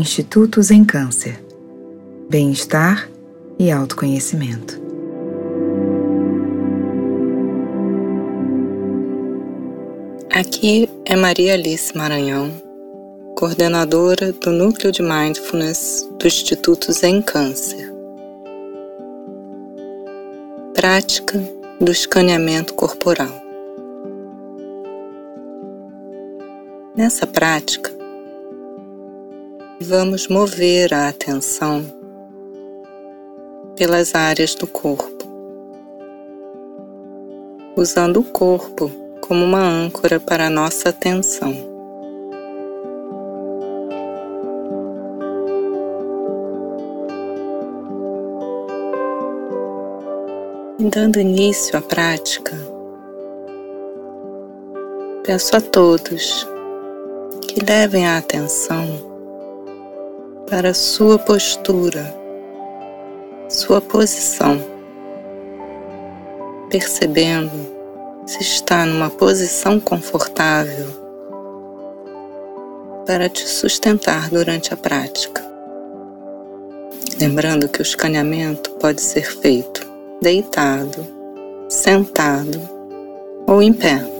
Institutos em Câncer, Bem-Estar e Autoconhecimento. Aqui é Maria Alice Maranhão, coordenadora do Núcleo de Mindfulness do Institutos em Câncer. Prática do escaneamento corporal. Nessa prática, vamos mover a atenção pelas áreas do corpo, usando o corpo como uma âncora para a nossa atenção. E dando início à prática, peço a todos que levem a atenção para sua postura, sua posição, percebendo se está numa posição confortável para te sustentar durante a prática. Lembrando que o escaneamento pode ser feito deitado, sentado ou em pé.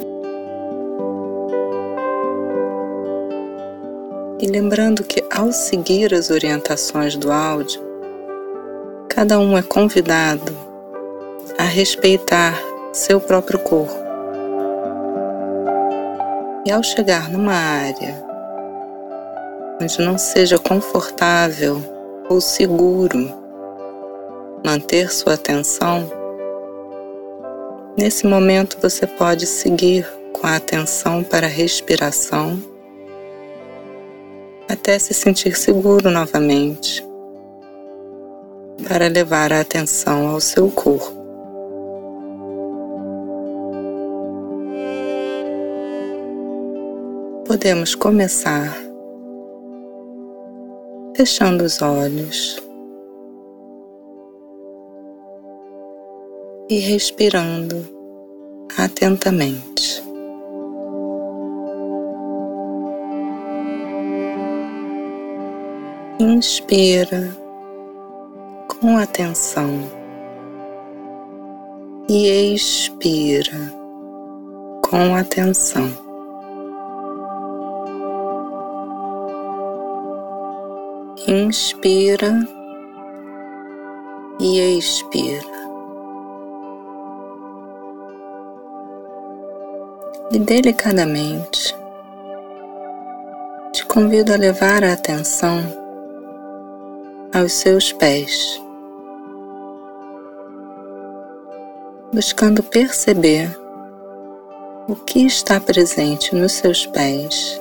E lembrando que ao seguir as orientações do áudio, cada um é convidado a respeitar seu próprio corpo. E ao chegar numa área onde não seja confortável ou seguro manter sua atenção, nesse momento você pode seguir com a atenção para a respiração até se sentir seguro novamente, para levar a atenção ao seu corpo. Podemos começar fechando os olhos e respirando atentamente. Inspira com atenção e expira com atenção. Inspira e expira. E delicadamente te convido a levar a atenção aos seus pés, buscando perceber o que está presente nos seus pés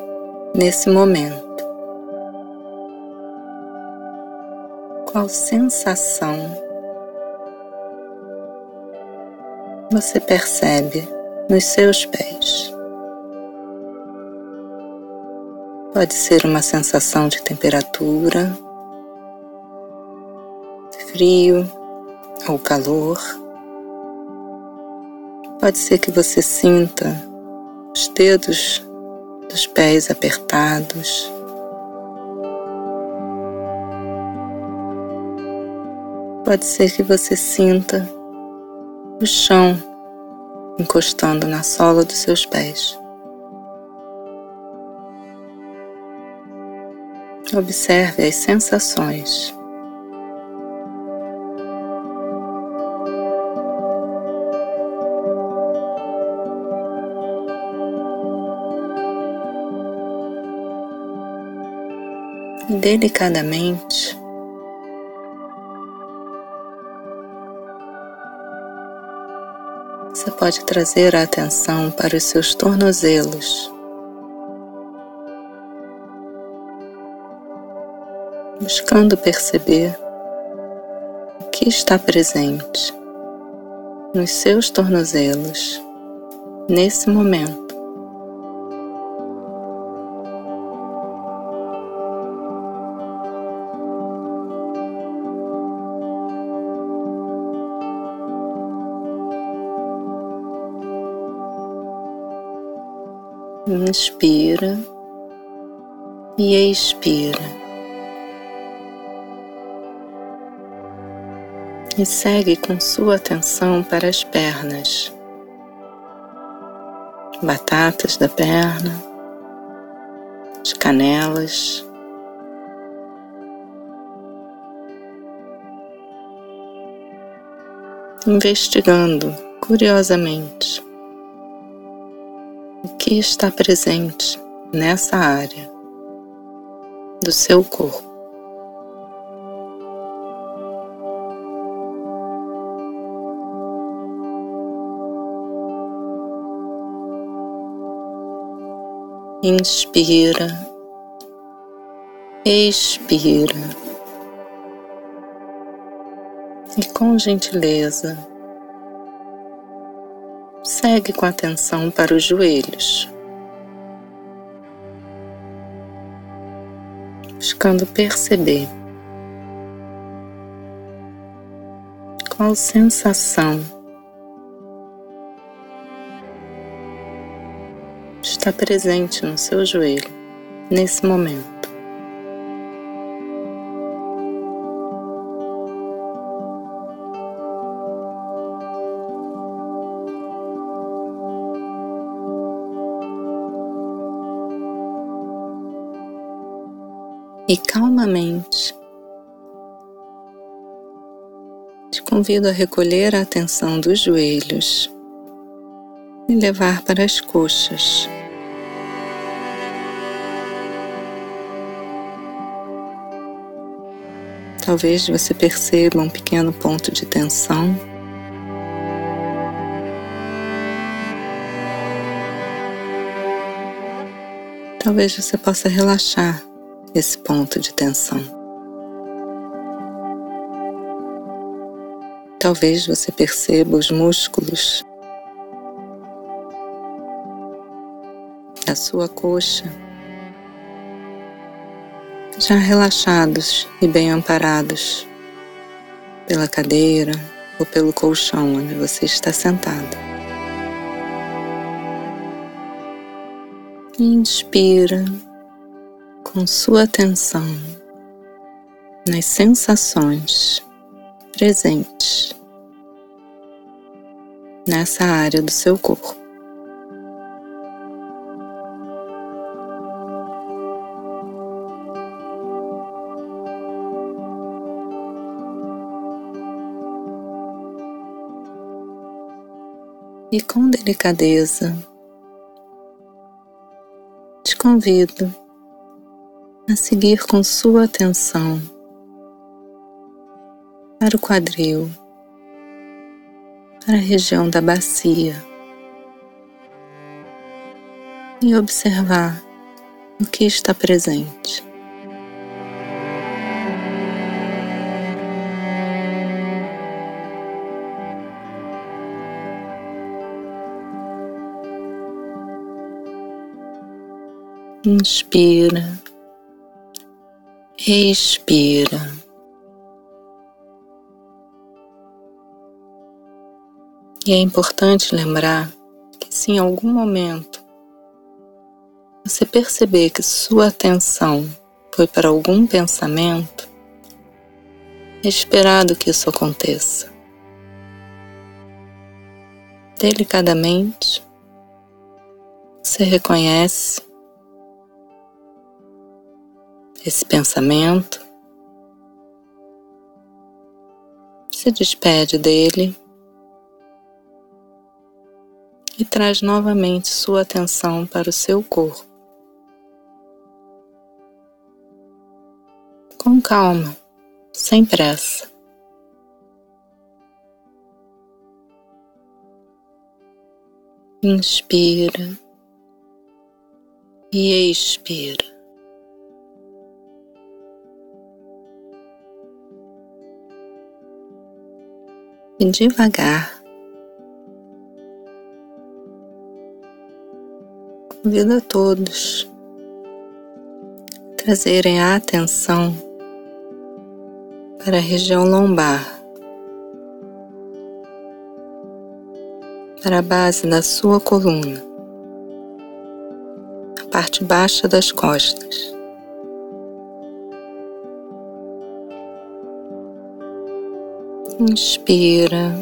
nesse momento. Qual sensação você percebe nos seus pés? Pode ser uma sensação de temperatura frio ou calor. Pode ser que você sinta os dedos dos pés apertados. Pode ser que você sinta o chão encostando na sola dos seus pés. Observe as sensações. Delicadamente. Você pode trazer a atenção para os seus tornozelos. Buscando perceber o que está presente nos seus tornozelos nesse momento. inspira e expira. E segue com sua atenção para as pernas, batatas da perna, as canelas. Investigando curiosamente que está presente nessa área do seu corpo. Inspira, expira e com gentileza segue com atenção para os joelhos, buscando perceber qual sensação está presente no seu joelho nesse momento. E calmamente te convido a recolher a atenção dos joelhos e levar para as coxas. Talvez você perceba um pequeno ponto de tensão. Talvez você possa relaxar esse ponto de tensão. Talvez você perceba os músculos da sua coxa já relaxados e bem amparados pela cadeira ou pelo colchão onde você está sentado. Inspira com sua atenção nas sensações presentes nessa área do seu corpo. E com delicadeza te convido a seguir com sua atenção para o quadril, para a região da bacia e observar o que está presente. Inspira Respira. E é importante lembrar que se em algum momento você perceber que sua atenção foi para algum pensamento, é esperado que isso aconteça. Delicadamente, você reconhece esse pensamento, se despede dele e traz novamente sua atenção para o seu corpo. Com calma, sem pressa. Inspira e expira. E devagar convido a todos a trazerem a atenção para a região lombar, para a base da sua coluna, a parte baixa das costas. Inspira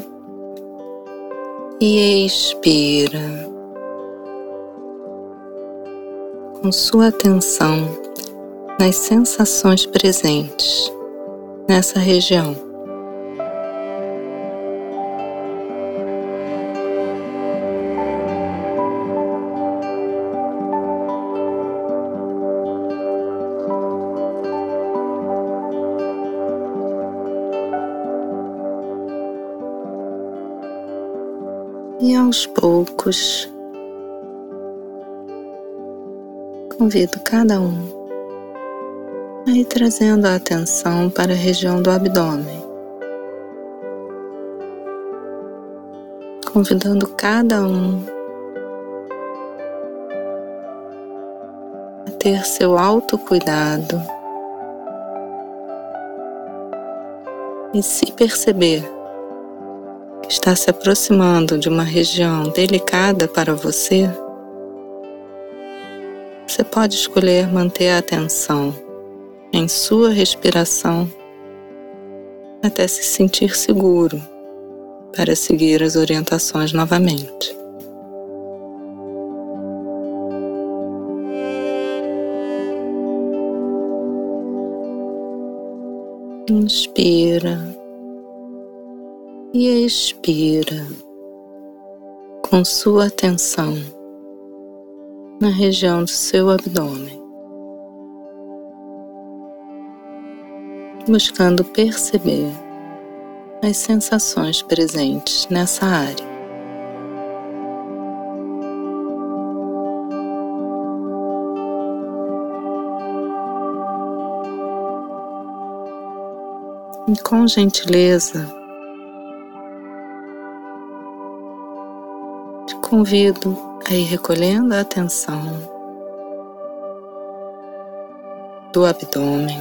e expira. Com sua atenção nas sensações presentes nessa região. Aos poucos, convido cada um a ir trazendo a atenção para a região do abdômen, convidando cada um a ter seu autocuidado e se perceber está se aproximando de uma região delicada para você, você pode escolher manter a atenção em sua respiração até se sentir seguro para seguir as orientações novamente. Inspira e expira com sua atenção na região do seu abdômen, buscando perceber as sensações presentes nessa área. E com gentileza, convido a ir recolhendo a atenção do abdômen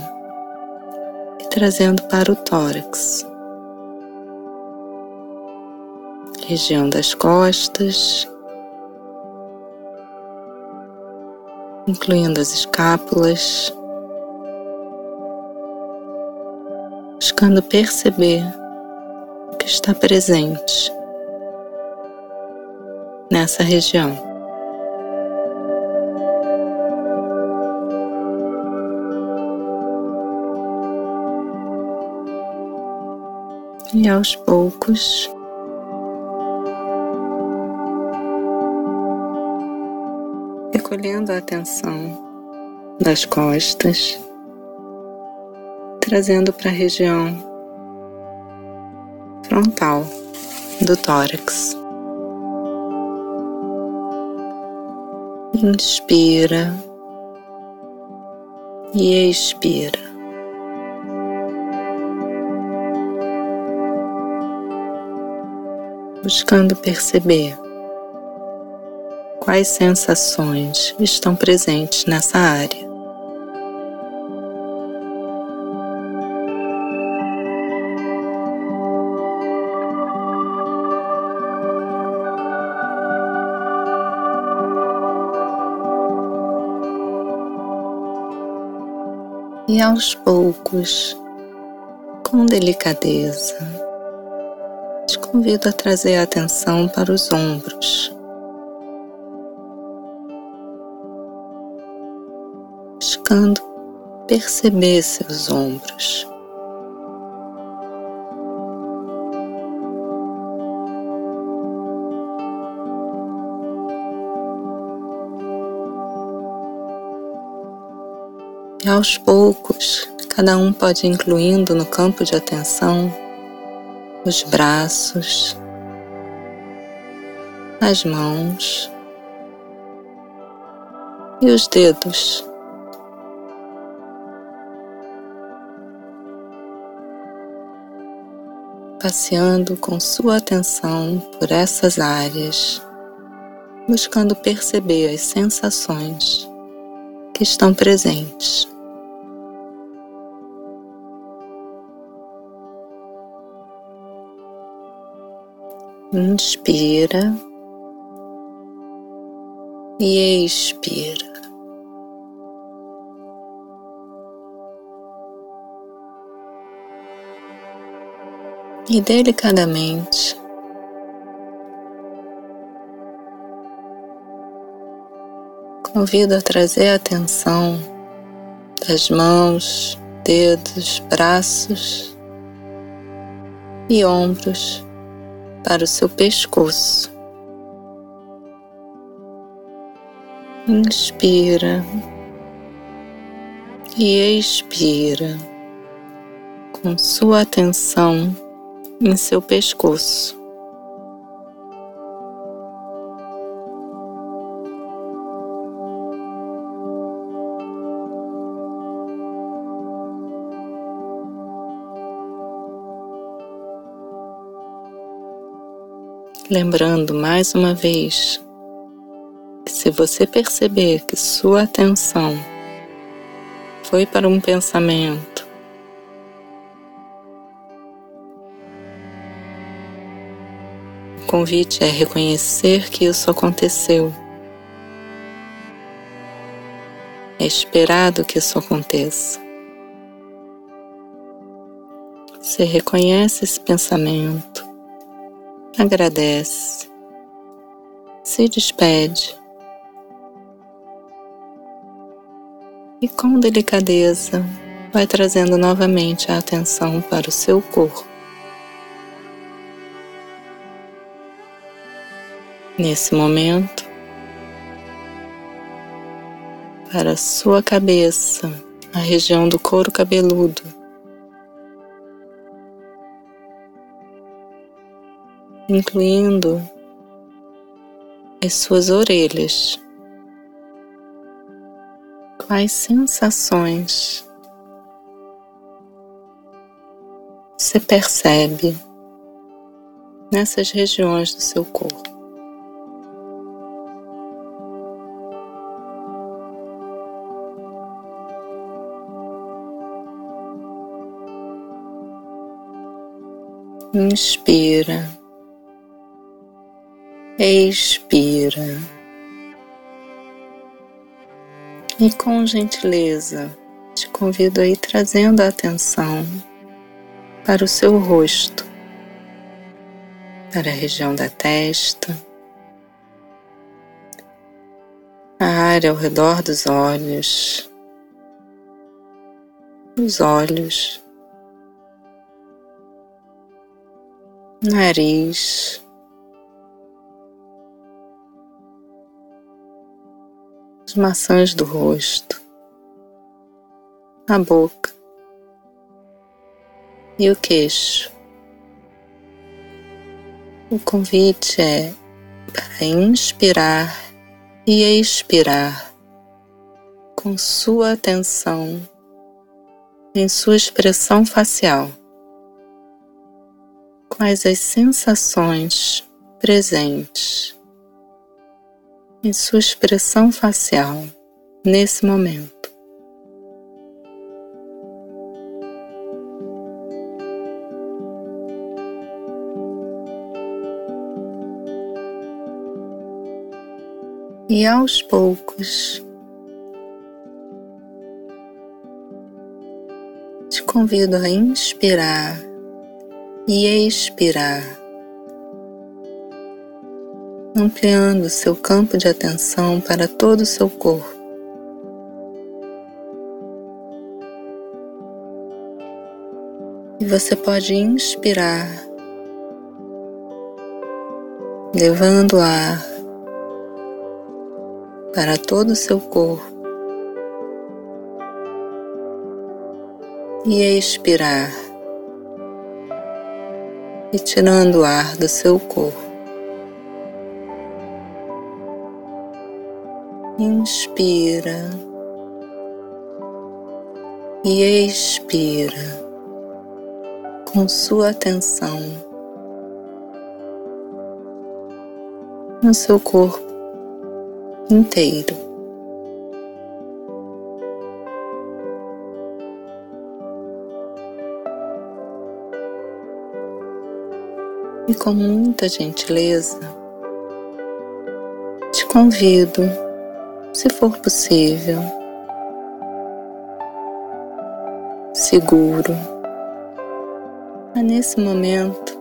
e trazendo para o tórax, região das costas, incluindo as escápulas, buscando perceber o que está presente nessa região. E aos poucos, recolhendo a atenção das costas, trazendo para a região frontal do tórax. Inspira e expira. Buscando perceber quais sensações estão presentes nessa área. Aos poucos, com delicadeza, te convido a trazer a atenção para os ombros. Buscando perceber seus ombros. E aos poucos, cada um pode incluindo no campo de atenção os braços, as mãos e os dedos. Passeando com sua atenção por essas áreas, buscando perceber as sensações que estão presentes. Inspira e expira. e delicadamente convido a trazer a atenção das mãos, dedos, braços e ombros para o seu pescoço. Inspira e expira com sua atenção em seu pescoço. Lembrando mais uma vez que se você perceber que sua atenção foi para um pensamento, o convite é reconhecer que isso aconteceu. É esperado que isso aconteça. Você reconhece esse pensamento agradece, se despede e com delicadeza vai trazendo novamente a atenção para o seu corpo. Nesse momento, para a sua cabeça, a região do couro cabeludo. Incluindo as suas orelhas. Quais sensações você percebe nessas regiões do seu corpo? Inspira expira. E com gentileza te convido a ir trazendo a atenção para o seu rosto, para a região da testa, a área ao redor dos olhos, os olhos, nariz, as maçãs do rosto, a boca e o queixo. O convite é para inspirar e expirar com sua atenção em sua expressão facial. Quais as sensações presentes em sua expressão facial nesse momento. E aos poucos, te convido a inspirar e expirar ampliando seu campo de atenção para todo o seu corpo. E você pode inspirar, levando o ar para todo o seu corpo. E expirar, e tirando o ar do seu corpo. Inspira. E expira. Com sua atenção. No seu corpo inteiro. E com muita gentileza, te convido se for possível, seguro, a nesse momento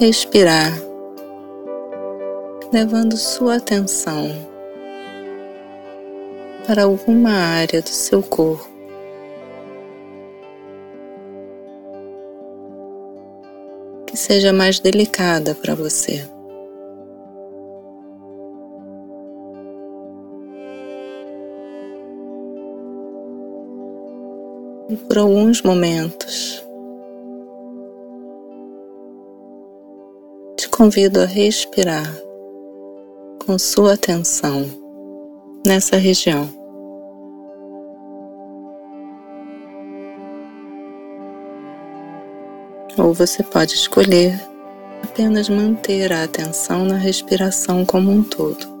respirar, levando sua atenção para alguma área do seu corpo. Que seja mais delicada para você. E por alguns momentos te convido a respirar com sua atenção nessa região. Ou você pode escolher apenas manter a atenção na respiração como um todo.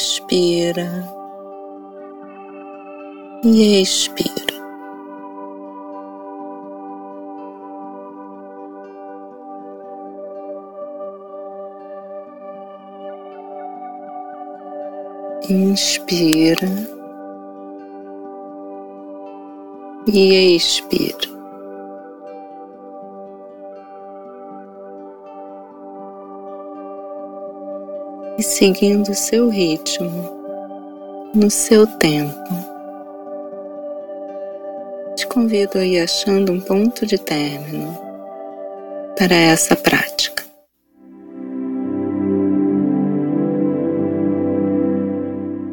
Inspira e expira. Inspira e expira. E seguindo seu ritmo, no seu tempo. Te convido a ir achando um ponto de término para essa prática.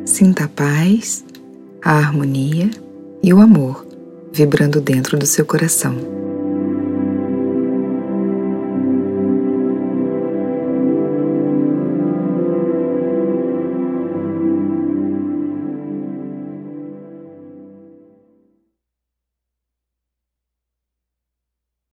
Sinta a paz, a harmonia e o amor vibrando dentro do seu coração.